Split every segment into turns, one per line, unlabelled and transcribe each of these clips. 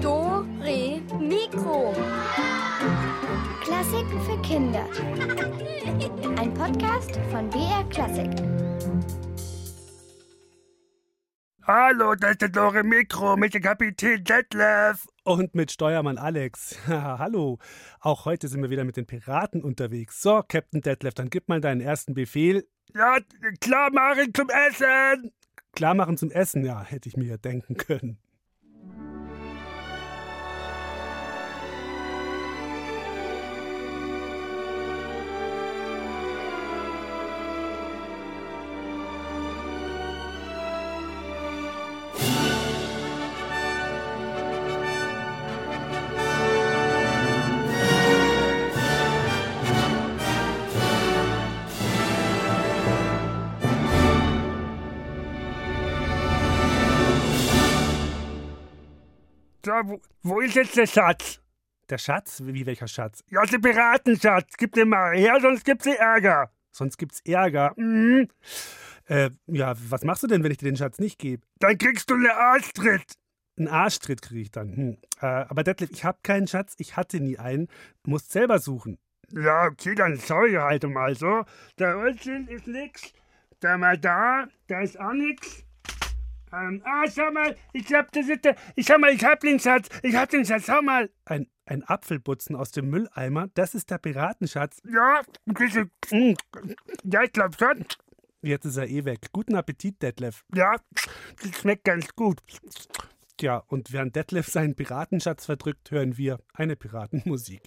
Dore Mikro. Klassiken für Kinder. Ein Podcast von BR Klassik.
Hallo, das ist der Dore Mikro mit dem Kapitän Detlef.
Und mit Steuermann Alex. Hallo. Auch heute sind wir wieder mit den Piraten unterwegs. So, Captain Detlef, dann gib mal deinen ersten Befehl.
Ja, klar machen zum Essen.
Klar machen zum Essen, ja, hätte ich mir ja denken können.
So, wo, wo ist jetzt der Schatz?
Der Schatz? Wie welcher Schatz?
Ja, der Piratenschatz. Gib den mal her, sonst gibt's Ärger.
Sonst gibt's Ärger.
Mhm.
Äh, ja, was machst du denn, wenn ich dir den Schatz nicht gebe?
Dann kriegst du eine Arschtritt.
Einen Arschtritt kriege ich dann. Hm. Äh, aber Detlef, ich habe keinen Schatz, ich hatte nie einen. Du musst selber suchen.
Ja, okay, dann sorry halt mal so. Da unten ist nix. Da mal da, da ist auch nix. Ähm, ah, schau mal, ich glaub, das ist der, ich schau mal, ich hab den Schatz, ich hab den Schatz, schau mal.
Ein, ein Apfelbutzen aus dem Mülleimer, das ist der Piratenschatz.
Ja, diese, mm, ja, ich glaub schon.
Jetzt ist er eh weg. Guten Appetit, Detlef.
Ja, das schmeckt ganz gut.
Tja, und während Detlef seinen Piratenschatz verdrückt, hören wir eine Piratenmusik.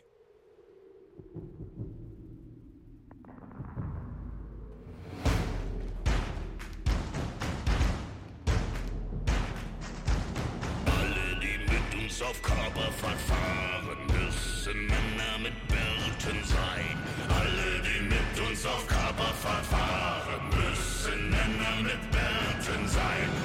Uns auf Körperfahrt fahren, müssen Männer mit Bärten sein. Alle, die mit uns auf Körperfahrt fahren, müssen Männer mit Bärten sein.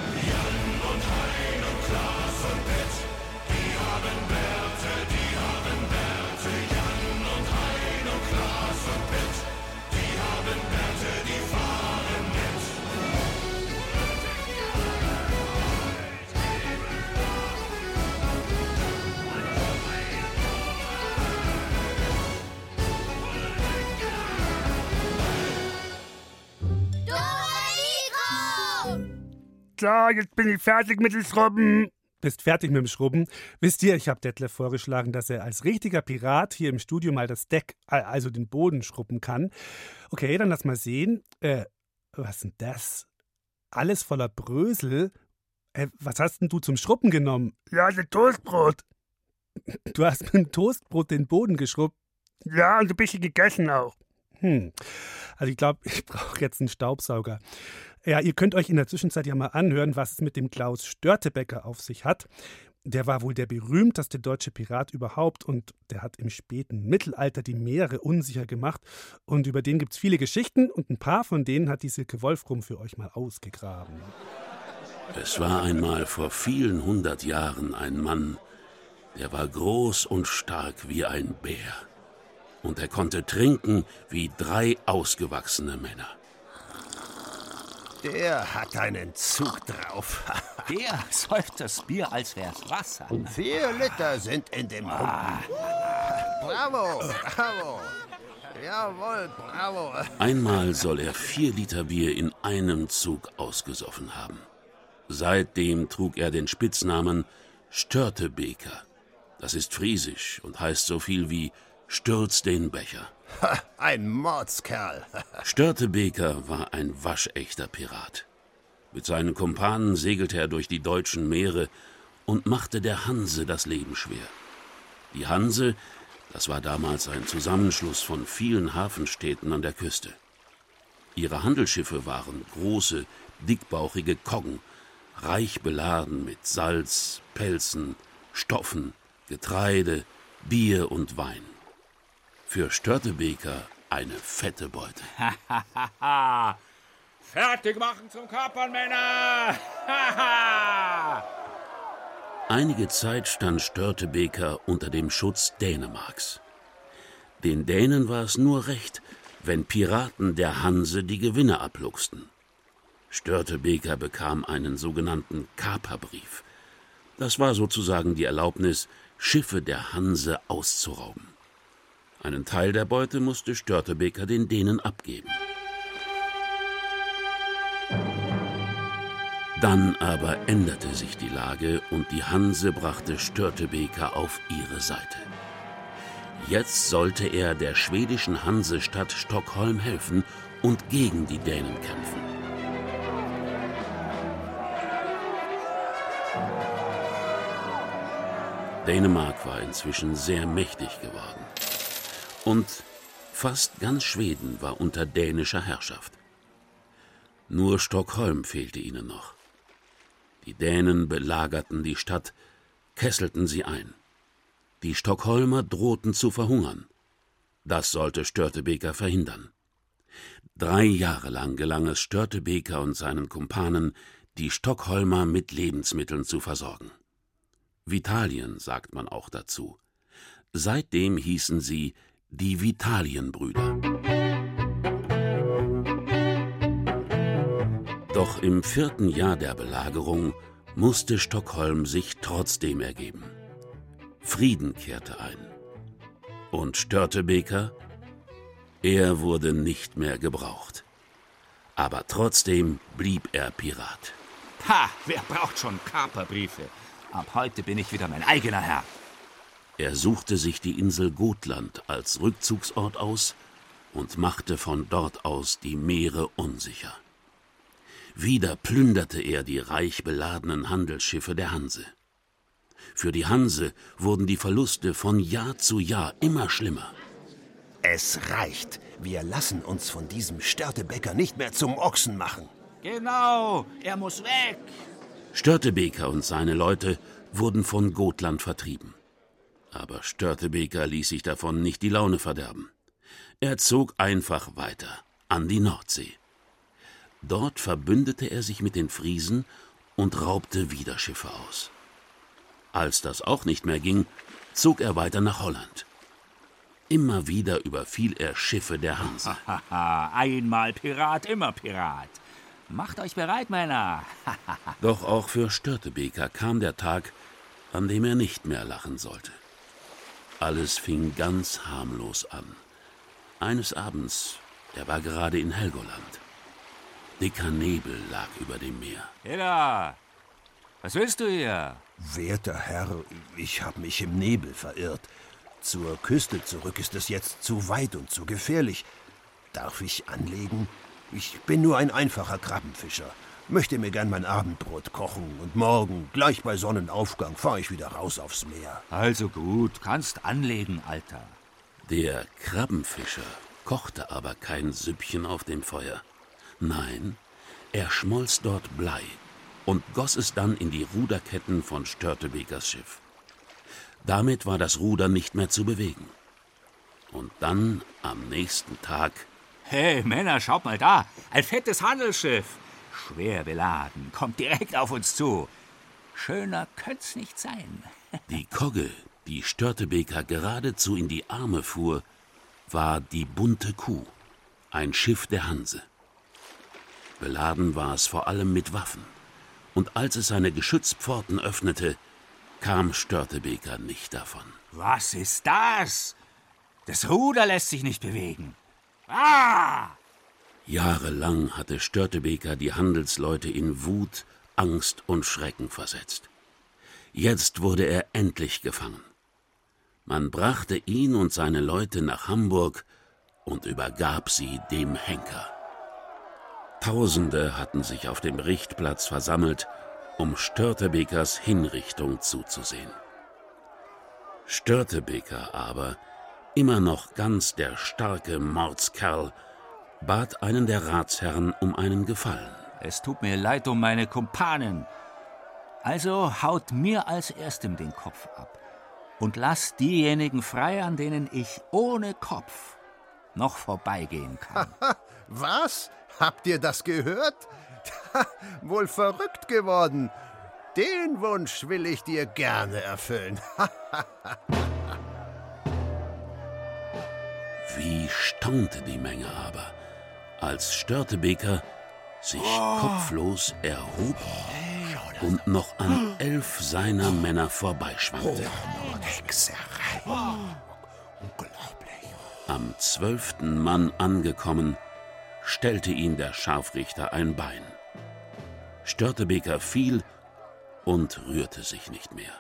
So, jetzt bin ich fertig mit dem Schrubben.
Bist fertig mit dem Schrubben. Wisst ihr, ich habe Detlef vorgeschlagen, dass er als richtiger Pirat hier im Studio mal das Deck, äh, also den Boden schrubben kann. Okay, dann lass mal sehen. Äh, was ist denn das? Alles voller Brösel. Äh, was hast denn du zum Schrubben genommen?
Ja, das Toastbrot.
Du hast mit dem Toastbrot den Boden geschrubbt.
Ja, und ein bisschen gegessen auch.
Hm. Also ich glaube, ich brauche jetzt einen Staubsauger. Ja, ihr könnt euch in der Zwischenzeit ja mal anhören, was es mit dem Klaus Störtebecker auf sich hat. Der war wohl der berühmteste deutsche Pirat überhaupt und der hat im späten Mittelalter die Meere unsicher gemacht. Und über den gibt es viele Geschichten und ein paar von denen hat die Silke Wolfrum für euch mal ausgegraben.
Es war einmal vor vielen hundert Jahren ein Mann, der war groß und stark wie ein Bär. Und er konnte trinken wie drei ausgewachsene Männer.
Der hat einen Zug drauf.
Der säuft das Bier, als wär's Wasser.
Vier Liter sind in dem Humpen. Bravo, bravo. Jawohl, bravo.
Einmal soll er vier Liter Bier in einem Zug ausgesoffen haben. Seitdem trug er den Spitznamen Störtebeker. Das ist friesisch und heißt so viel wie Stürz den Becher.
Ein Mordskerl.
Störtebeker war ein waschechter Pirat. Mit seinen Kumpanen segelte er durch die deutschen Meere und machte der Hanse das Leben schwer. Die Hanse, das war damals ein Zusammenschluss von vielen Hafenstädten an der Küste. Ihre Handelsschiffe waren große, dickbauchige Koggen, reich beladen mit Salz, Pelzen, Stoffen, Getreide, Bier und Wein. Für Störtebeker eine fette Beute.
Fertig machen zum Kapern, Männer!
Einige Zeit stand Störtebeker unter dem Schutz Dänemarks. Den Dänen war es nur recht, wenn Piraten der Hanse die Gewinne abluchsten. Störtebeker bekam einen sogenannten Kaperbrief. Das war sozusagen die Erlaubnis, Schiffe der Hanse auszurauben. Einen Teil der Beute musste Störtebeker den Dänen abgeben. Dann aber änderte sich die Lage und die Hanse brachte Störtebeker auf ihre Seite. Jetzt sollte er der schwedischen Hansestadt Stockholm helfen und gegen die Dänen kämpfen. Dänemark war inzwischen sehr mächtig geworden. Und fast ganz Schweden war unter dänischer Herrschaft. Nur Stockholm fehlte ihnen noch. Die Dänen belagerten die Stadt, kesselten sie ein. Die Stockholmer drohten zu verhungern. Das sollte Störtebeker verhindern. Drei Jahre lang gelang es Störtebeker und seinen Kumpanen, die Stockholmer mit Lebensmitteln zu versorgen. Vitalien sagt man auch dazu. Seitdem hießen sie die Vitalienbrüder. Doch im vierten Jahr der Belagerung musste Stockholm sich trotzdem ergeben. Frieden kehrte ein. Und Störtebeker? Er wurde nicht mehr gebraucht. Aber trotzdem blieb er Pirat.
Ha, wer braucht schon Kaperbriefe? Ab heute bin ich wieder mein eigener Herr.
Er suchte sich die Insel Gotland als Rückzugsort aus und machte von dort aus die Meere unsicher. Wieder plünderte er die reich beladenen Handelsschiffe der Hanse. Für die Hanse wurden die Verluste von Jahr zu Jahr immer schlimmer.
Es reicht. Wir lassen uns von diesem Störtebäcker nicht mehr zum Ochsen machen.
Genau, er muss weg.
Störtebeker und seine Leute wurden von Gotland vertrieben. Aber Störtebeker ließ sich davon nicht die Laune verderben. Er zog einfach weiter an die Nordsee. Dort verbündete er sich mit den Friesen und raubte wieder Schiffe aus. Als das auch nicht mehr ging, zog er weiter nach Holland. Immer wieder überfiel er Schiffe der Hanse.
Einmal Pirat, immer Pirat. Macht euch bereit, Männer.
Doch auch für Störtebeker kam der Tag, an dem er nicht mehr lachen sollte. Alles fing ganz harmlos an. Eines Abends, er war gerade in Helgoland. Dicker Nebel lag über dem Meer.
Heda, was willst du hier?
Werter Herr, ich habe mich im Nebel verirrt. Zur Küste zurück ist es jetzt zu weit und zu gefährlich. Darf ich anlegen? Ich bin nur ein einfacher Krabbenfischer. Möchte mir gern mein Abendbrot kochen und morgen, gleich bei Sonnenaufgang, fahre ich wieder raus aufs Meer.
Also gut, kannst anlegen, Alter.
Der Krabbenfischer kochte aber kein Süppchen auf dem Feuer. Nein, er schmolz dort Blei und goss es dann in die Ruderketten von Störtebekers Schiff. Damit war das Ruder nicht mehr zu bewegen. Und dann am nächsten Tag
Hey, Männer, schaut mal da. Ein fettes Handelsschiff. Schwer beladen, kommt direkt auf uns zu. Schöner könnt's nicht sein.
Die Kogge, die Störtebeker geradezu in die Arme fuhr, war die bunte Kuh, ein Schiff der Hanse. Beladen war es vor allem mit Waffen. Und als es seine Geschützpforten öffnete, kam Störtebeker nicht davon.
Was ist das? Das Ruder lässt sich nicht bewegen. Ah!
Jahrelang hatte Störtebeker die Handelsleute in Wut, Angst und Schrecken versetzt. Jetzt wurde er endlich gefangen. Man brachte ihn und seine Leute nach Hamburg und übergab sie dem Henker. Tausende hatten sich auf dem Richtplatz versammelt, um Störtebekers Hinrichtung zuzusehen. Störtebeker aber, immer noch ganz der starke Mordskerl, bat einen der Ratsherren um einen Gefallen.
Es tut mir leid um meine Kumpanen. Also haut mir als erstem den Kopf ab und lasst diejenigen frei, an denen ich ohne Kopf noch vorbeigehen kann.
Was? Habt ihr das gehört? Wohl verrückt geworden. Den Wunsch will ich dir gerne erfüllen.
Wie staunte die Menge aber, als Störtebeker
sich kopflos erhob und noch an elf seiner Männer vorbeischwankte. Am zwölften Mann angekommen, stellte ihn der Scharfrichter ein Bein. Störtebeker fiel und rührte sich nicht mehr.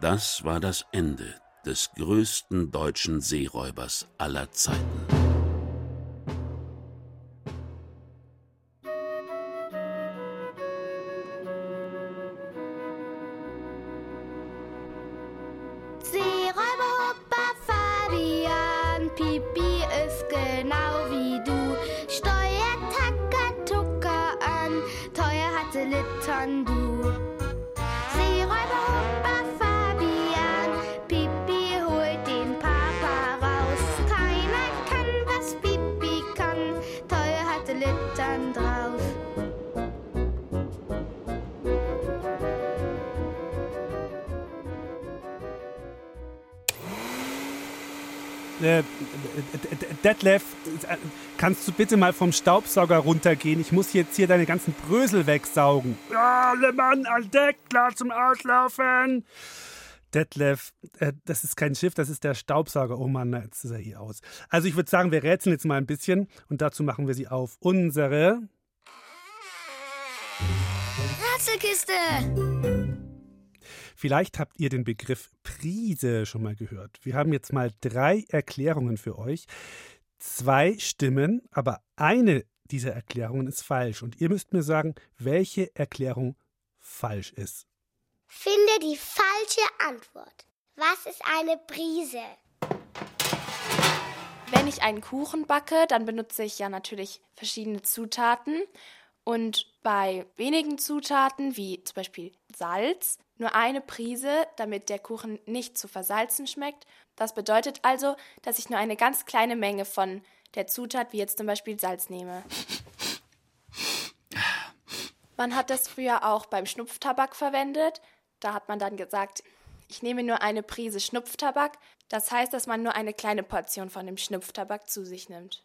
Das war das Ende des größten deutschen Seeräubers aller Zeiten.
Äh, Detlef, kannst du bitte mal vom Staubsauger runtergehen? Ich muss jetzt hier deine ganzen Brösel wegsaugen.
Ja, alle Mann an Deck, klar zum Auslaufen.
Detlef, äh, das ist kein Schiff, das ist der Staubsauger. Oh Mann, jetzt ist er hier aus. Also ich würde sagen, wir rätseln jetzt mal ein bisschen und dazu machen wir sie auf unsere
Rätselkiste.
Vielleicht habt ihr den Begriff Prise schon mal gehört. Wir haben jetzt mal drei Erklärungen für euch. Zwei stimmen, aber eine dieser Erklärungen ist falsch. Und ihr müsst mir sagen, welche Erklärung falsch ist.
Finde die falsche Antwort. Was ist eine Prise?
Wenn ich einen Kuchen backe, dann benutze ich ja natürlich verschiedene Zutaten. Und bei wenigen Zutaten, wie zum Beispiel Salz, nur eine Prise, damit der Kuchen nicht zu versalzen schmeckt. Das bedeutet also, dass ich nur eine ganz kleine Menge von der Zutat, wie jetzt zum Beispiel Salz, nehme. Man hat das früher auch beim Schnupftabak verwendet. Da hat man dann gesagt, ich nehme nur eine Prise Schnupftabak. Das heißt, dass man nur eine kleine Portion von dem Schnupftabak zu sich nimmt.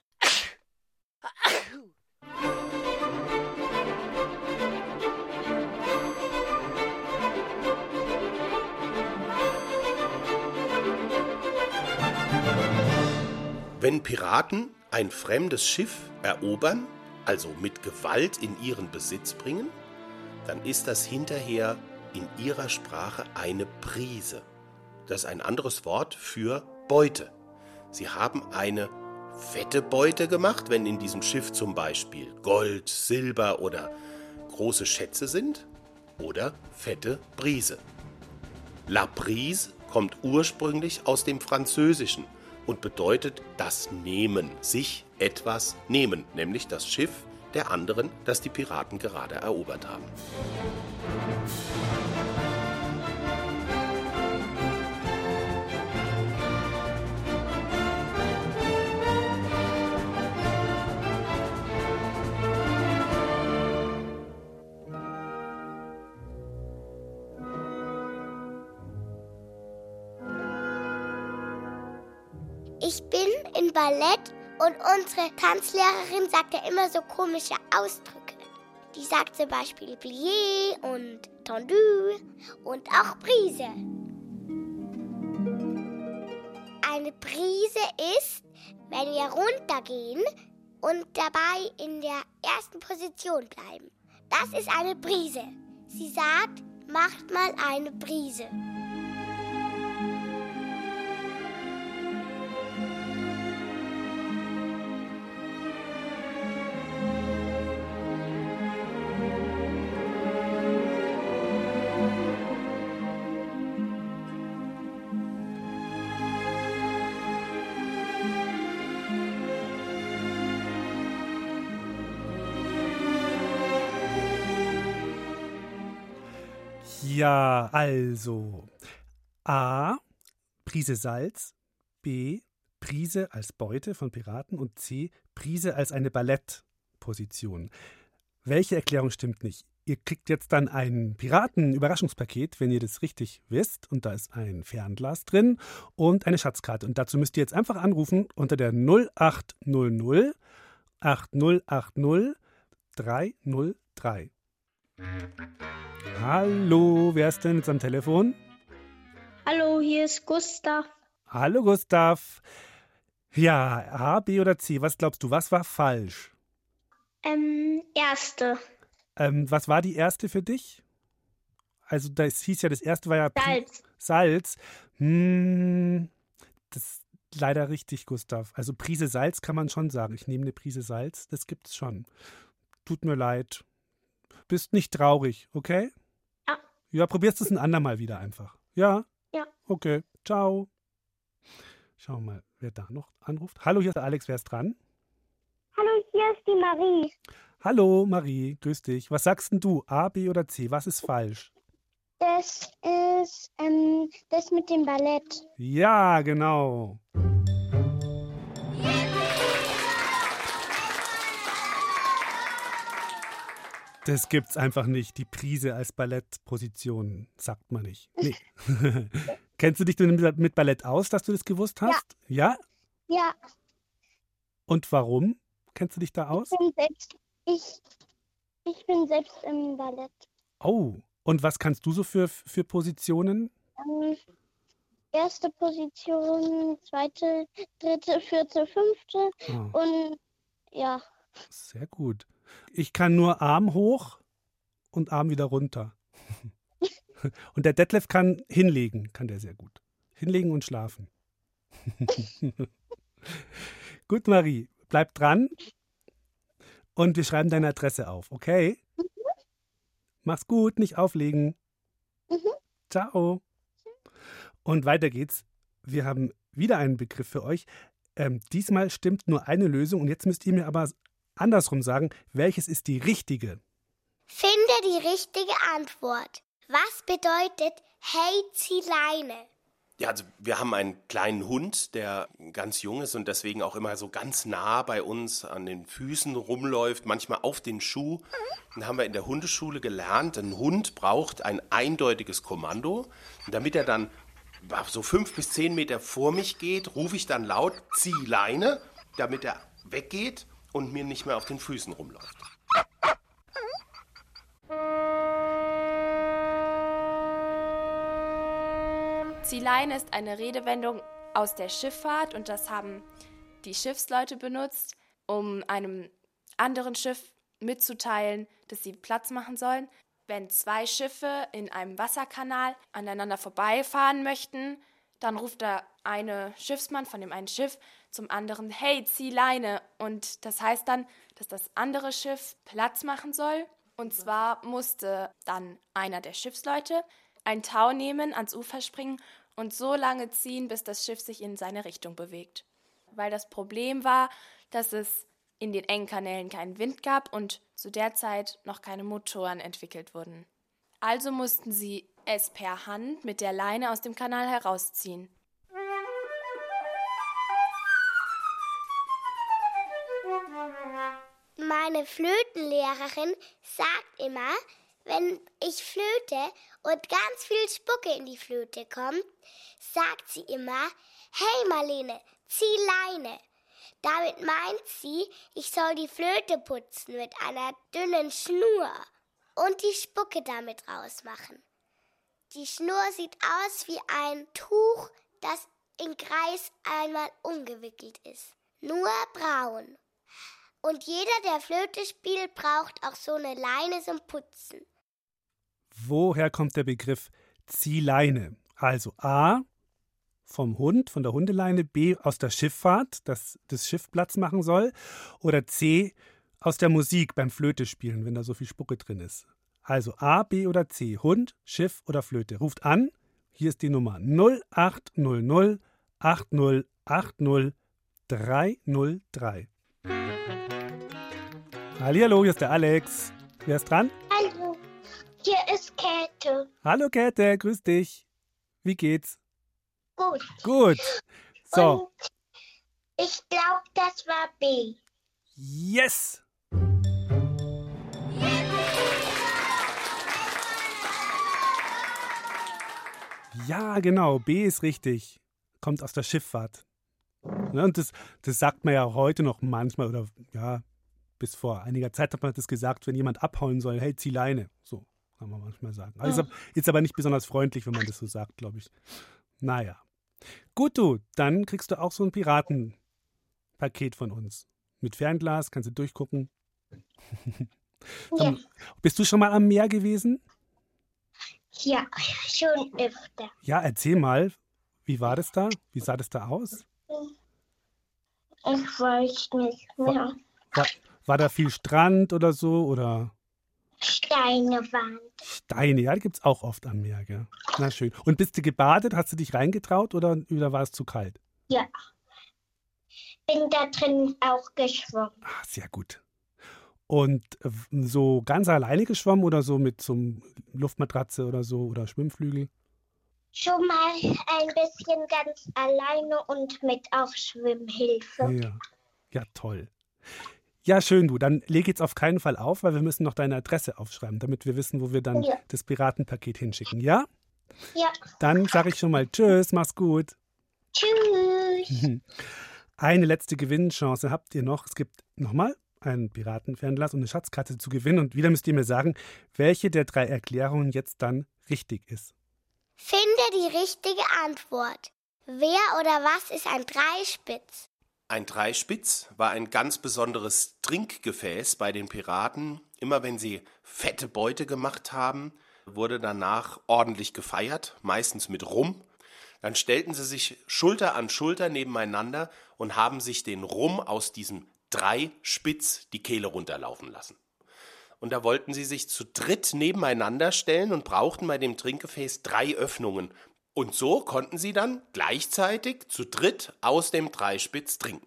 Wenn Piraten ein fremdes Schiff erobern, also mit Gewalt in ihren Besitz bringen, dann ist das hinterher in ihrer Sprache eine Prise. Das ist ein anderes Wort für Beute. Sie haben eine fette Beute gemacht, wenn in diesem Schiff zum Beispiel Gold, Silber oder große Schätze sind, oder fette Brise. La Prise kommt ursprünglich aus dem Französischen und bedeutet das Nehmen, sich etwas nehmen, nämlich das Schiff der anderen, das die Piraten gerade erobert haben.
Und unsere Tanzlehrerin sagt ja immer so komische Ausdrücke. Die sagt zum Beispiel Plié und Tendu und auch Prise. Eine Prise ist, wenn wir runtergehen und dabei in der ersten Position bleiben. Das ist eine Prise. Sie sagt, macht mal eine Prise.
Ja, also A. Prise Salz, B. Prise als Beute von Piraten und C. Prise als eine Ballettposition. Welche Erklärung stimmt nicht? Ihr kriegt jetzt dann ein Piraten-Überraschungspaket, wenn ihr das richtig wisst. Und da ist ein Fernglas drin und eine Schatzkarte. Und dazu müsst ihr jetzt einfach anrufen unter der 0800 8080 303. Hallo, wer ist denn jetzt am Telefon?
Hallo, hier ist Gustav.
Hallo Gustav. Ja, A, B oder C, was glaubst du, was war falsch?
Ähm, erste.
Ähm, was war die erste für dich? Also das hieß ja, das erste war ja Pri-
Salz.
Salz. Hm, das ist leider richtig, Gustav. Also Prise Salz kann man schon sagen. Ich nehme eine Prise Salz, das gibt's schon. Tut mir leid. Bist nicht traurig, okay?
Ja.
Ja, probierst es ein andermal wieder einfach. Ja?
Ja.
Okay. Ciao. Schauen wir mal, wer da noch anruft. Hallo, hier ist der Alex, wer ist dran?
Hallo, hier ist die Marie.
Hallo, Marie, grüß dich. Was sagst denn du? A, B oder C? Was ist falsch?
Das ist ähm, das mit dem Ballett.
Ja, genau. Das gibt's einfach nicht. Die Prise als Ballettposition sagt man nicht. Nee. Kennst du dich denn mit- Ballett aus, dass du das gewusst hast? Ja.
Ja,
Und warum? Kennst du dich da aus?
ich bin selbst, ich, ich bin selbst im Ballett.
Oh. Und was kannst du so für, für Positionen?
Ähm, erste Position, zweite, dritte, vierte, fünfte
Oh,
und ja.
sehr gut. Ich kann nur Arm hoch und Arm wieder runter. Und der Detlef kann hinlegen, kann der sehr gut. Hinlegen und schlafen. gut, Marie, bleib dran. Und wir schreiben deine Adresse auf, okay? Mach's gut, nicht auflegen.
Mhm.
Ciao. Und weiter geht's. Wir haben wieder einen Begriff für euch. Ähm, diesmal stimmt nur eine Lösung und jetzt müsst ihr mir aber andersrum sagen, welches ist die richtige?
Finde die richtige Antwort. Was bedeutet Hey, zieh Leine?
Ja, also wir haben einen kleinen Hund, der ganz jung ist und deswegen auch immer so ganz nah bei uns an den Füßen rumläuft, manchmal auf den Schuh. Dann haben wir in der Hundeschule gelernt, ein Hund braucht ein eindeutiges Kommando. Und damit er dann so fünf bis zehn Meter vor mich geht, rufe ich dann laut, zieh Leine, damit er weggeht und mir nicht mehr auf den Füßen rumläuft.
Ziehleine ist eine Redewendung aus der Schifffahrt und das haben die Schiffsleute benutzt, um einem anderen Schiff mitzuteilen, dass sie Platz machen sollen. Wenn zwei Schiffe in einem Wasserkanal aneinander vorbeifahren möchten, dann ruft der eine Schiffsmann von dem einen Schiff zum anderen, hey, zieh Leine. Und das heißt dann, dass das andere Schiff Platz machen soll. Und zwar musste dann einer der Schiffsleute ein Tau nehmen, ans Ufer springen und so lange ziehen, bis das Schiff sich in seine Richtung bewegt. Weil das Problem war, dass es in den engen Kanälen keinen Wind gab und zu der Zeit noch keine Motoren entwickelt wurden. Also mussten sie es per Hand mit der Leine aus dem Kanal herausziehen.
Meine Flötenlehrerin sagt immer, wenn ich flöte und ganz viel Spucke in die Flöte kommt, sagt sie immer, hey Marlene, zieh Leine. Damit meint sie, ich soll die Flöte putzen mit einer dünnen Schnur und die Spucke damit rausmachen. Die Schnur sieht aus wie ein Tuch, das in Kreis einmal umgewickelt ist. Nur braun. Und jeder, der Flöte spielt, braucht auch so eine Leine zum Putzen.
Woher kommt der Begriff Ziehleine? Also A vom Hund, von der Hundeleine, B aus der Schifffahrt, dass das Schiff Platz machen soll, oder C aus der Musik beim Flötespielen, wenn da so viel Spucke drin ist. Also A, B oder C, Hund, Schiff oder Flöte. Ruft an, hier ist die Nummer 0800 80 80 303. Hallihallo, hier ist der Alex. Wer ist dran?
Hallo, hier ist Käthe.
Hallo Käthe, grüß dich. Wie geht's?
Gut.
Gut. So,
Und ich glaube, das war B.
yes! Ja, genau, B ist richtig. Kommt aus der Schifffahrt. Ne, und das, das sagt man ja heute noch manchmal oder ja, Bis vor einiger Zeit hat man das gesagt, wenn jemand abhauen soll, hey, zieh Leine. So kann man manchmal sagen. Also
Ja.
ist, aber nicht besonders freundlich, wenn man das so sagt, glaube ich. Naja. Gut, du, dann kriegst du auch so ein Piratenpaket von uns. Mit Fernglas, kannst du durchgucken.
Ja.
Bist du schon mal am Meer gewesen?
Ja, schon öfter.
Ja, erzähl mal. Wie war das da? Wie sah das da aus?
Ich weiß nicht mehr.
War, war da viel Strand oder so? Oder
Steine waren.
Steine? Ja, die gibt es auch oft am Meer, gell? Na schön. Und bist du gebadet? Hast du dich reingetraut oder, oder war es zu kalt?
Ja. Bin da drin auch geschwommen.
Ah, sehr gut. Und so ganz alleine geschwommen oder so mit so einem Luftmatratze oder so oder Schwimmflügel?
Schon mal ein bisschen ganz alleine und mit auch Schwimmhilfe.
Ja. Ja, toll. Ja, schön, du. Dann leg jetzt auf keinen Fall auf, weil wir müssen noch deine Adresse aufschreiben, damit wir wissen, wo wir dann
Ja.
das Piratenpaket hinschicken. Ja?
Ja.
Dann sage ich schon mal Tschüss, mach's gut.
Tschüss.
Eine letzte Gewinnchance habt ihr noch. Es gibt nochmal ein Piratenfernglas und eine Schatzkarte zu gewinnen. Und wieder müsst ihr mir sagen, welche der drei Erklärungen jetzt dann richtig ist.
Finde die richtige Antwort. Wer oder was ist ein Dreispitz?
Ein Dreispitz war ein ganz besonderes Trinkgefäß bei den Piraten. Immer wenn sie fette Beute gemacht haben, wurde danach ordentlich gefeiert, meistens mit Rum. Dann stellten sie sich Schulter an Schulter nebeneinander und haben sich den Rum aus diesem Dreispitz die Kehle runterlaufen lassen. Und da wollten sie sich zu dritt nebeneinander stellen und brauchten bei dem Trinkgefäß drei Öffnungen. Und so konnten sie dann gleichzeitig zu dritt aus dem Dreispitz trinken.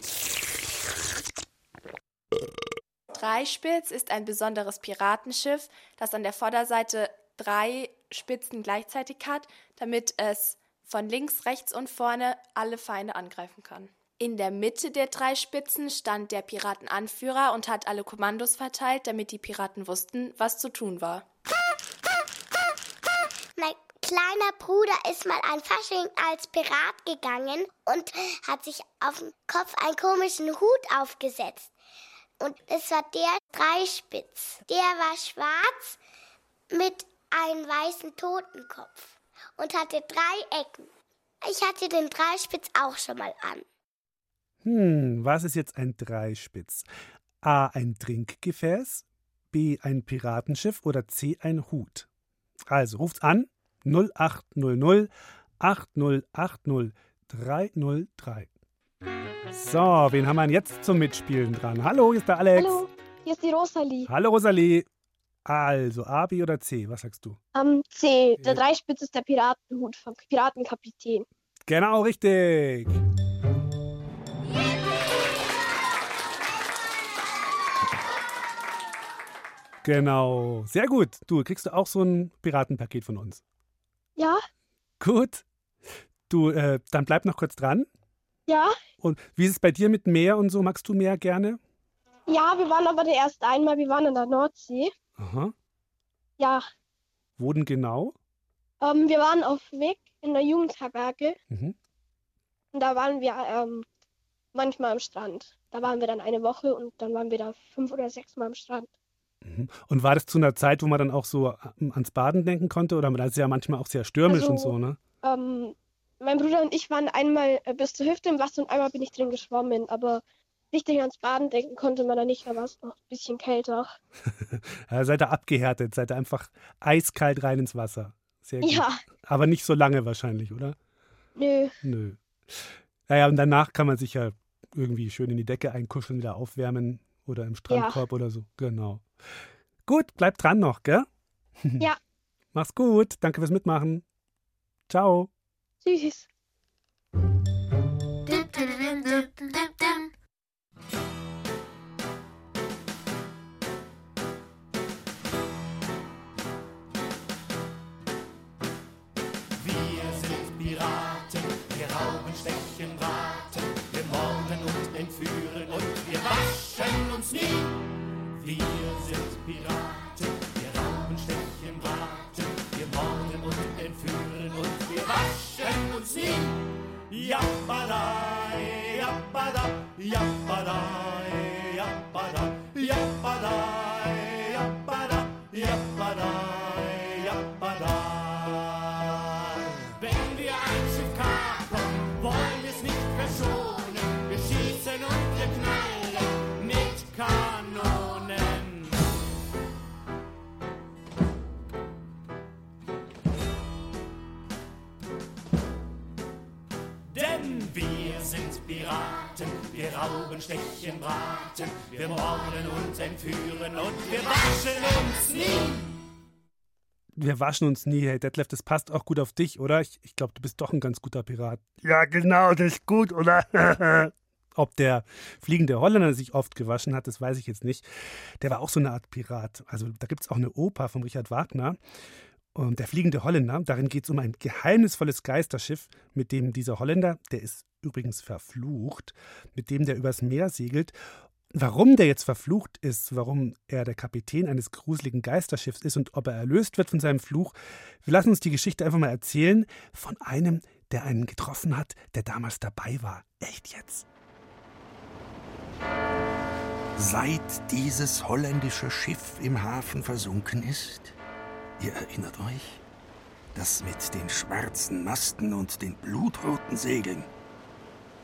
Dreispitz ist ein besonderes Piratenschiff, das an der Vorderseite drei Spitzen gleichzeitig hat, damit es von links, rechts und vorne alle Feinde angreifen kann. In der Mitte der drei Spitzen stand der Piratenanführer und hat alle Kommandos verteilt, damit die Piraten wussten, was zu tun war.
Mein kleiner Bruder ist mal an Fasching als Pirat gegangen und hat sich auf dem Kopf einen komischen Hut aufgesetzt. Und es war der Dreispitz. Der war schwarz mit einem weißen Totenkopf und hatte drei Ecken. Ich hatte den Dreispitz auch schon mal an.
Hm, was ist jetzt ein Dreispitz? A. Ein Trinkgefäß, B. Ein Piratenschiff oder C. Ein Hut? Also ruft's an 0800 8080 303. So, wen haben wir jetzt zum Mitspielen dran? Hallo, hier ist der Alex.
Hallo, hier ist die Rosalie.
Hallo Rosalie. Also A, B oder C? Was sagst du?
Am C, der Dreispitz ist der Piratenhut vom Piratenkapitän.
Genau richtig. Genau. Sehr gut. Du kriegst du auch so ein Piratenpaket von uns.
Ja,
Gut. Du, äh, dann bleib noch kurz dran.
ja,
Und wie ist es bei dir mit Meer und so? Magst du Meer gerne?
ja, wir waren aber erst einmal, wir waren in der Nordsee.
Aha.
Ja,
Wo denn genau?
ähm, wir waren auf Weg in der Jugendherberge
Mhm.
und da waren wir ähm, manchmal am Strand. Da waren wir dann eine Woche und dann waren wir da fünf oder sechs Mal am Strand.
Mhm. Und war das zu einer Zeit, wo man dann auch so ähm, ans Baden denken konnte? Oder das ist ja manchmal auch sehr stürmisch und
Also-
so, ne?
Ähm, mein Bruder und ich waren einmal äh, bis zur Hüfte im Wasser und einmal bin ich drin geschwommen, aber richtig ans Baden denken konnte man da nicht, da war es noch ein bisschen kälter.
Ja, seid ihr abgehärtet, seid ihr einfach eiskalt rein ins Wasser. Sehr gut.
Ja,
Aber nicht so lange wahrscheinlich, oder?
nö.
Nö. Naja, und danach kann man sich ja irgendwie schön in die Decke einkuscheln, wieder aufwärmen oder im Strandkorb oder so. Genau. Gut, bleibt dran noch, gell?
Ja.
Mach's gut. Danke fürs Mitmachen. Ciao.
Tschüss.
Wir sind Piraten, wir rauben, stechen, warten, wir morden und entführen und wir waschen uns nie. Wir yappada, yappada, yappada. Stechen, braten, wir morden und entführen und wir waschen uns nie.
Wir waschen uns nie. Hey, Detlef, das passt auch gut auf dich, oder? Ich, ich glaube, du bist doch ein ganz guter Pirat.
Ja, genau, das ist gut, oder?
Ob der fliegende Holländer sich oft gewaschen hat, das weiß ich jetzt nicht. Der war auch so eine Art Pirat. Also da gibt es auch eine Oper von Richard Wagner. Und der fliegende Holländer, darin geht es um ein geheimnisvolles Geisterschiff, mit dem dieser Holländer, der ist übrigens verflucht, mit dem der übers Meer segelt. Warum der jetzt verflucht ist, warum er der Kapitän eines gruseligen Geisterschiffs ist und ob er erlöst wird von seinem Fluch, wir lassen uns die Geschichte einfach mal erzählen von einem, der einen getroffen hat, der damals dabei war. Echt jetzt.
Seit dieses holländische Schiff im Hafen versunken ist, ihr erinnert euch, das mit den schwarzen Masten und den blutroten Segeln,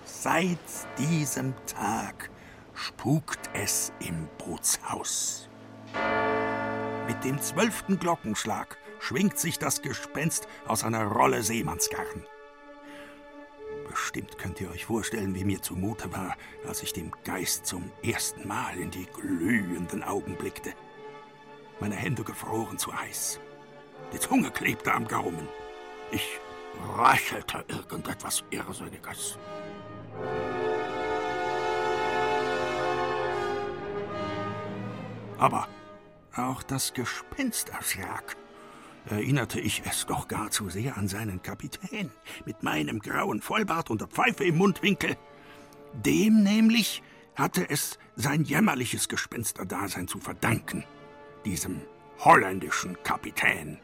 seit diesem Tag spukt es im Bootshaus. Mit dem zwölften Glockenschlag schwingt sich das Gespenst aus einer Rolle Seemannsgarn. Bestimmt könnt ihr euch vorstellen, wie mir zumute war, als ich dem Geist zum ersten Mal in die glühenden Augen blickte. Meine Hände gefroren zu Eis. Die Zunge klebte am Gaumen. Ich rachelte irgendetwas Irrsinniges. Aber auch das Gespenst erschrak. Erinnerte ich es doch gar zu sehr an seinen Kapitän mit meinem grauen Vollbart und der Pfeife im Mundwinkel. Dem nämlich hatte es sein jämmerliches Gespensterdasein zu verdanken, diesem holländischen Kapitän,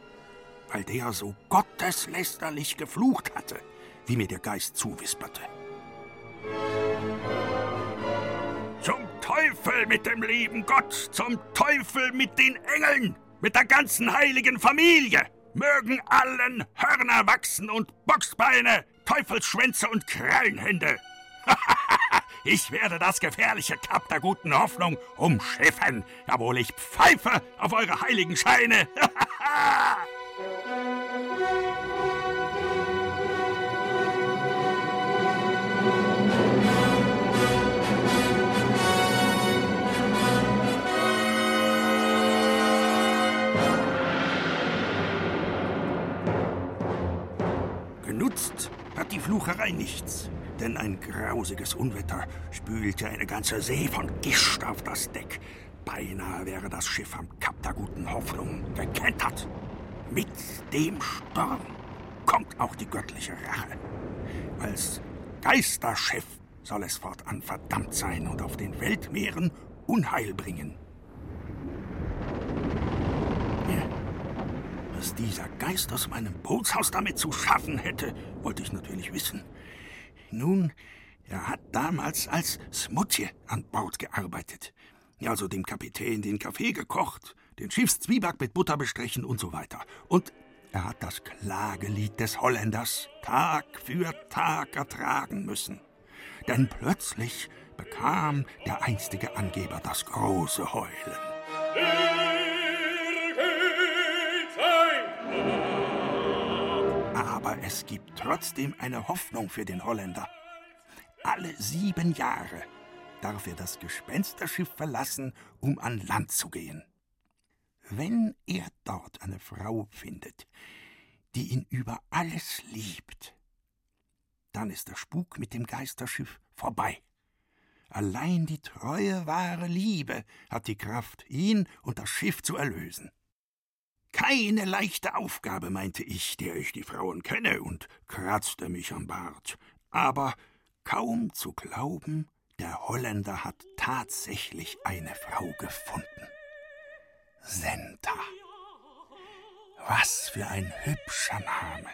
weil der so gotteslästerlich geflucht hatte, wie mir der Geist zuwisperte. Zum Teufel mit dem lieben Gott, zum Teufel mit den Engeln, mit der ganzen heiligen Familie. Mögen allen Hörner wachsen und Boxbeine, Teufelsschwänze und Krallenhände. ich werde das gefährliche Kap der guten Hoffnung umschiffen, jawohl ich pfeife auf eure heiligen Scheine. Genutzt hat die Flucherei nichts, denn ein grausiges Unwetter spülte eine ganze See von Gischt auf das Deck. Beinahe wäre das Schiff am Kap der guten Hoffnung gekentert. Mit dem Sturm kommt auch die göttliche Rache. Als Geisterschiff soll es fortan verdammt sein und auf den Weltmeeren Unheil bringen. Was dieser Geist aus meinem Bootshaus damit zu schaffen hätte, wollte ich natürlich wissen. Nun, er hat damals als Smutje an Bord gearbeitet. Also dem Kapitän den Kaffee gekocht, den Schiffszwieback mit Butter bestrichen und so weiter. Und er hat das Klagelied des Holländers Tag für Tag ertragen müssen. Denn plötzlich bekam der einstige Angeber das große Heulen. Aber es gibt trotzdem eine Hoffnung für den Holländer. Alle sieben Jahre darf er das Gespensterschiff verlassen, um an Land zu gehen. Wenn er dort eine Frau findet, die ihn über alles liebt, dann ist der Spuk mit dem Geisterschiff vorbei. Allein die treue, wahre Liebe hat die Kraft, ihn und das Schiff zu erlösen. Keine leichte Aufgabe, meinte ich, der ich die Frauen kenne, und kratzte mich am Bart. Aber kaum zu glauben, der Holländer hat tatsächlich eine Frau gefunden. Senta. Was für ein hübscher Name.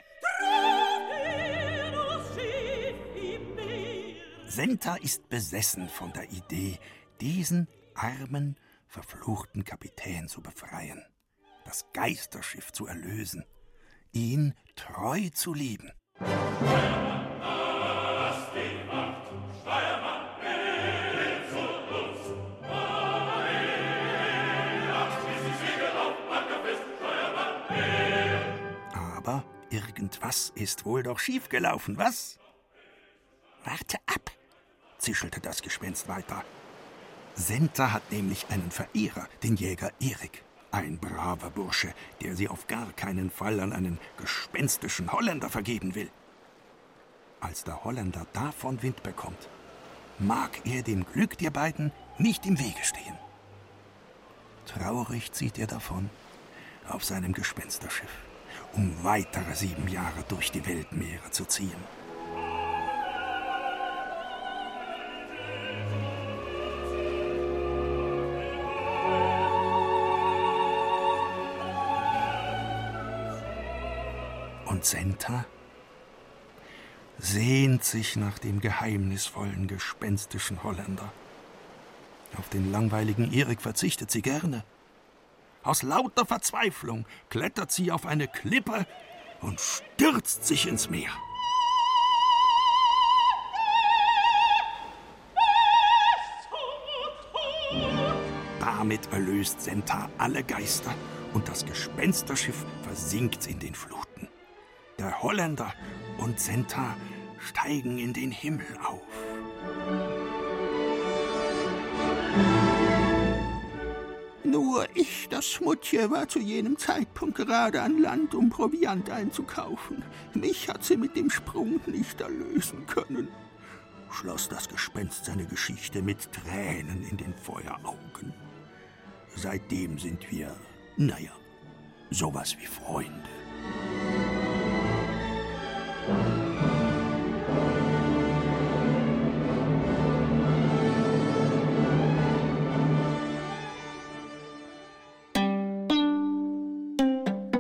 Senta ist besessen von der Idee, diesen armen, verfluchten Kapitän zu befreien. Das Geisterschiff zu erlösen, ihn treu zu lieben. Aber irgendwas ist wohl doch schiefgelaufen, was? Warte ab, zischelte das Gespenst weiter. Senta hat nämlich einen Verehrer, den Jäger Erik. Ein braver Bursche, der sie auf gar keinen Fall an einen gespenstischen Holländer vergeben will. Als der Holländer davon Wind bekommt, mag er dem Glück der beiden nicht im Wege stehen. Traurig zieht er davon auf seinem Gespensterschiff, um weitere sieben Jahre durch die Weltmeere zu ziehen. Und Senta sehnt sich nach dem geheimnisvollen, gespenstischen Holländer. Auf den langweiligen Erik verzichtet sie gerne. Aus lauter Verzweiflung klettert sie auf eine Klippe und stürzt sich ins Meer. Damit erlöst Senta alle Geister und das Gespensterschiff versinkt in den Fluten. Der Holländer und Senta steigen in den Himmel auf. Nur ich, das Schmutje, war zu jenem Zeitpunkt gerade an Land, um Proviant einzukaufen. Mich hat sie mit dem Sprung nicht erlösen können. Schloss das Gespenst seine Geschichte mit Tränen in den Feueraugen. Seitdem sind wir, naja, sowas wie Freunde.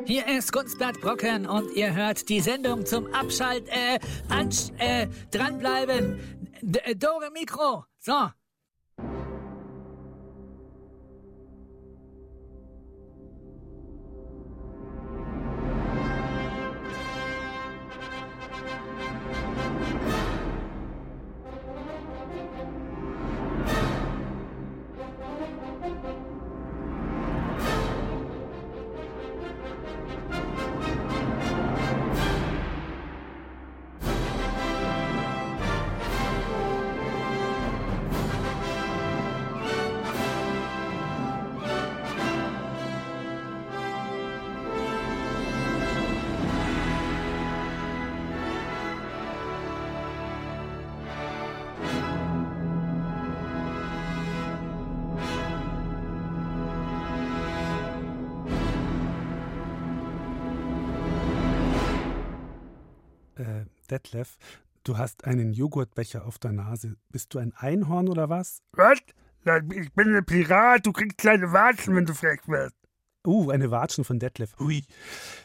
Hier ist Kunstblatt Brocken und ihr hört die Sendung zum Abschalt, äh, ansch, äh, dranbleiben. D äh, Dore Mikro. So.
Detlef, du hast einen Joghurtbecher auf der Nase. Bist du ein Einhorn oder was?
Was? Ich bin ein Pirat, du kriegst kleine Watschen, wenn du frech wirst.
Uh, eine Watschen von Detlef. Ui.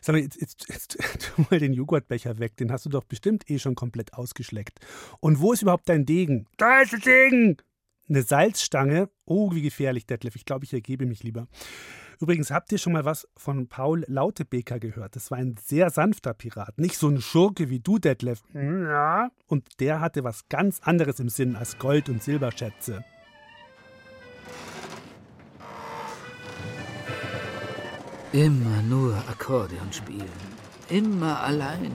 Sag mal, jetzt, jetzt, jetzt tu mal den Joghurtbecher weg. Den hast du doch bestimmt eh schon komplett ausgeschleckt. Und wo ist überhaupt dein Degen?
Da ist der Degen!
Eine Salzstange? Oh, wie gefährlich, Detlef. Ich glaube, ich ergebe mich lieber. Übrigens, habt ihr schon mal was von Paul Lautebeker gehört? Das war ein sehr sanfter Pirat. Nicht so ein Schurke wie du, Detlef.
Ja.
Und der hatte was ganz anderes im Sinn als Gold- und Silberschätze.
Immer nur Akkordeon spielen. Immer allein.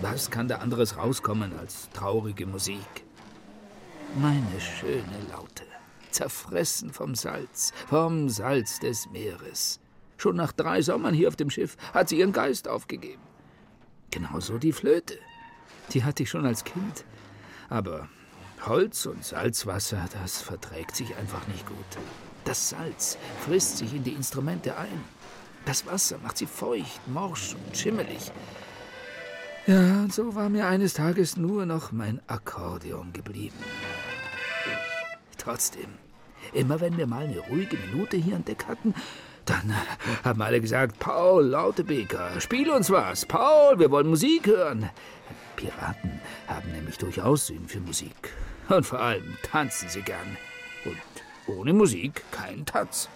Was kann da anderes rauskommen als traurige Musik? Meine schöne Laute. Zerfressen vom Salz, vom Salz des Meeres. Schon nach drei Sommern hier auf dem Schiff hat sie ihren Geist aufgegeben. Genauso die Flöte. Die hatte ich schon als Kind. Aber Holz und Salzwasser, das verträgt sich einfach nicht gut. Das Salz frisst sich in die Instrumente ein. Das Wasser macht sie feucht, morsch und schimmelig. Ja, und so war mir eines Tages nur noch mein Akkordeon geblieben. Trotzdem, immer wenn wir mal eine ruhige Minute hier entdeckt hatten, dann haben alle gesagt, Paul Lautebeker, spiel uns was. Paul, wir wollen Musik hören. Piraten haben nämlich durchaus Sinn für Musik. Und vor allem tanzen sie gern. Und ohne Musik kein Tanz.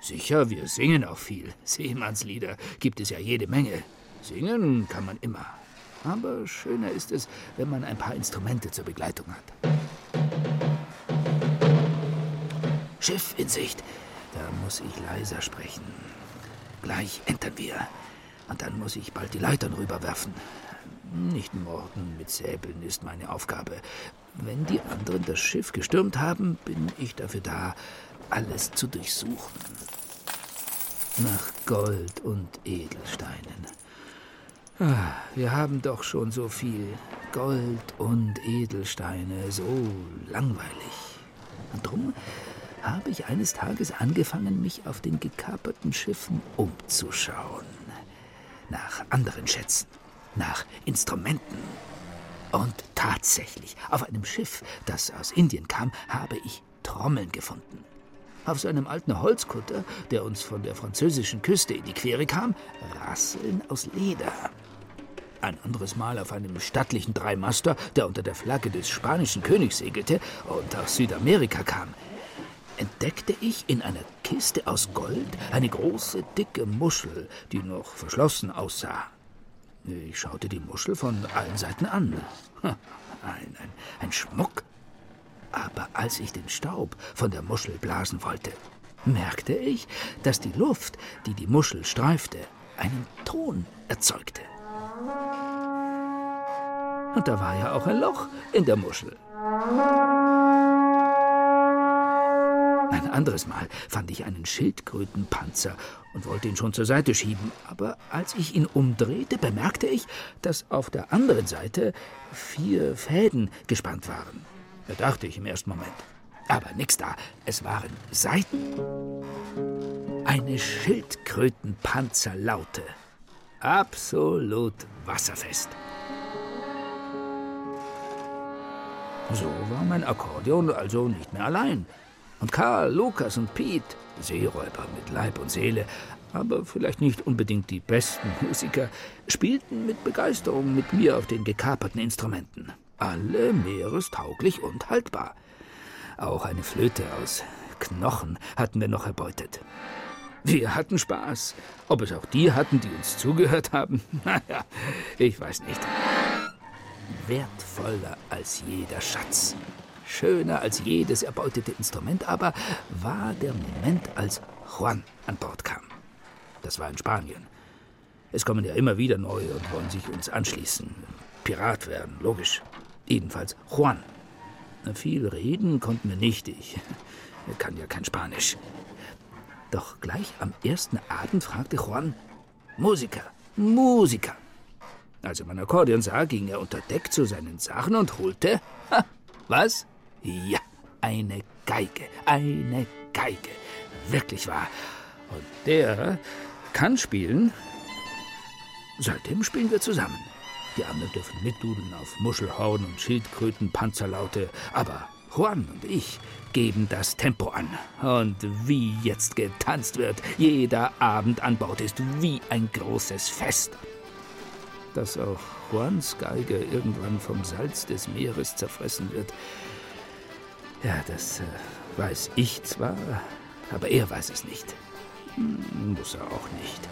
Sicher, wir singen auch viel. Seemannslieder gibt es ja jede Menge. Singen kann man immer. Aber schöner ist es, wenn man ein paar Instrumente zur Begleitung hat. Schiff in Sicht. Da muss ich leiser sprechen. Gleich entern wir. Und dann muss ich bald die Leitern rüberwerfen. Nicht morden mit Säbeln ist meine Aufgabe. Wenn die anderen das Schiff gestürmt haben, bin ich dafür da, alles zu durchsuchen. Nach Gold und Edelsteinen. Ah, wir haben doch schon so viel Gold und Edelsteine, so langweilig. Und drum habe ich eines Tages angefangen, mich auf den gekaperten Schiffen umzuschauen. Nach anderen Schätzen, nach Instrumenten. Und tatsächlich, auf einem Schiff, das aus Indien kam, habe ich Trommeln gefunden. Auf seinem alten Holzkutter, der uns von der französischen Küste in die Quere kam, Rasseln aus Leder. Ein anderes Mal auf einem stattlichen Dreimaster, der unter der Flagge des spanischen Königs segelte und aus Südamerika kam, entdeckte ich in einer Kiste aus Gold eine große, dicke Muschel, die noch verschlossen aussah. Ich schaute die Muschel von allen Seiten an. Ein, ein, ein Schmuck. Aber als ich den Staub von der Muschel blasen wollte, merkte ich, dass die Luft, die die Muschel streifte, einen Ton erzeugte. Und da war ja auch ein Loch in der Muschel. Anderes Mal fand ich einen Schildkrötenpanzer und wollte ihn schon zur Seite schieben, aber als ich ihn umdrehte, bemerkte ich, dass auf der anderen Seite vier Fäden gespannt waren. Da dachte ich im ersten Moment. Aber nix da, es waren Seiten. Eine Schildkrötenpanzerlaute. Absolut wasserfest. So war mein Akkordeon also nicht mehr allein. Und Karl, Lukas und Piet, Seeräuber mit Leib und Seele, aber vielleicht nicht unbedingt die besten Musiker, spielten mit Begeisterung mit mir auf den gekaperten Instrumenten. Alle meerestauglich und haltbar. Auch eine Flöte aus Knochen hatten wir noch erbeutet. Wir hatten Spaß. Ob es auch die hatten, die uns zugehört haben? Naja, ich weiß nicht. Wertvoller als jeder Schatz schöner als jedes erbeutete Instrument aber war der Moment, als Juan an Bord kam. Das war in Spanien. Es kommen ja immer wieder neue und wollen sich uns anschließen. Pirat werden, logisch. Jedenfalls Juan. Viel reden konnten wir nicht. Ich kann ja kein Spanisch. Doch gleich am ersten Abend fragte Juan: Musiker, Musiker. Als er mein Akkordeon sah, ging er unter Deck zu seinen Sachen und holte. Ha, was? Ja, eine Geige, eine Geige. Wirklich wahr. Und der kann spielen. Seitdem spielen wir zusammen. Die anderen dürfen mitdudeln auf Muschelhorn und Schildkröten, Panzerlaute, aber Juan und ich geben das Tempo an. Und wie jetzt getanzt wird, jeder Abend an Bord ist wie ein großes Fest. Dass auch Juans Geige irgendwann vom Salz des Meeres zerfressen wird, ja, das äh, weiß ich zwar, aber er weiß es nicht. Hm, muss er auch nicht.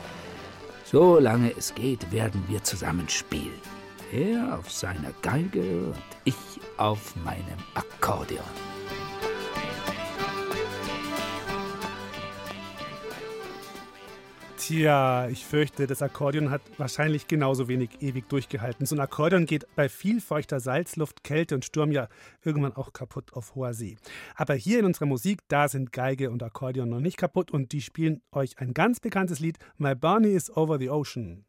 Solange es geht, werden wir zusammen spielen. Er auf seiner Geige und ich auf meinem Akkordeon.
Tja, ich fürchte, das Akkordeon hat wahrscheinlich genauso wenig ewig durchgehalten. So ein Akkordeon geht bei viel feuchter Salzluft, Kälte und Sturm ja irgendwann auch kaputt auf hoher See. Aber hier in unserer Musik, da sind Geige und Akkordeon noch nicht kaputt und die spielen euch ein ganz bekanntes Lied, My Barney is Over the Ocean.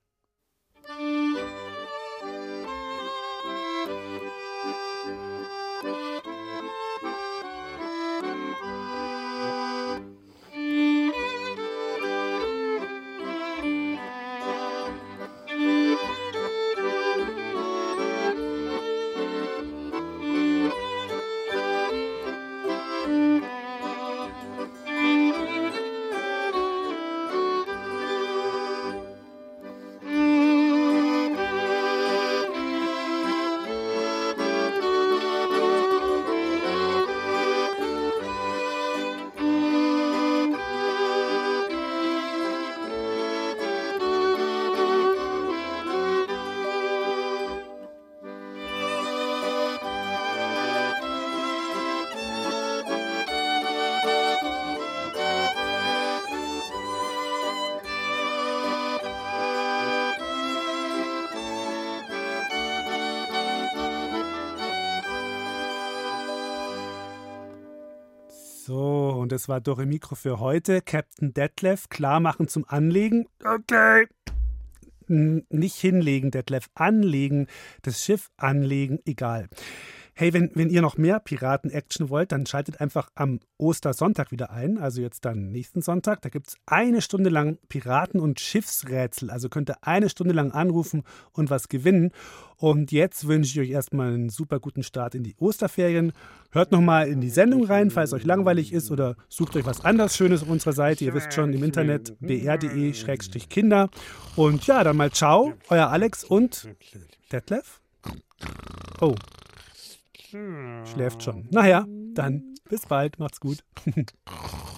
Das war Dore Mikro für heute. Captain Detlef, klar machen zum Anlegen. Okay. Nicht hinlegen, Detlef, anlegen, das Schiff anlegen, egal. Hey, wenn, wenn ihr noch mehr Piraten-Action wollt, dann schaltet einfach am Ostersonntag wieder ein, also jetzt dann nächsten Sonntag. Da gibt es eine Stunde lang Piraten- und Schiffsrätsel. Also könnt ihr eine Stunde lang anrufen und was gewinnen. Und jetzt wünsche ich euch erstmal einen super guten Start in die Osterferien. Hört nochmal in die Sendung rein, falls euch langweilig ist oder sucht euch was anderes Schönes auf unserer Seite. Ihr wisst schon, im Internet br.de-kinder. Und ja, dann mal ciao, euer Alex und Detlef. Oh, Schläft schon. Naja, dann bis bald. Macht's gut.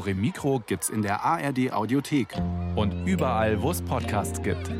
Dore Mikro gibt's in der ARD Audiothek und überall, wo es Podcasts gibt.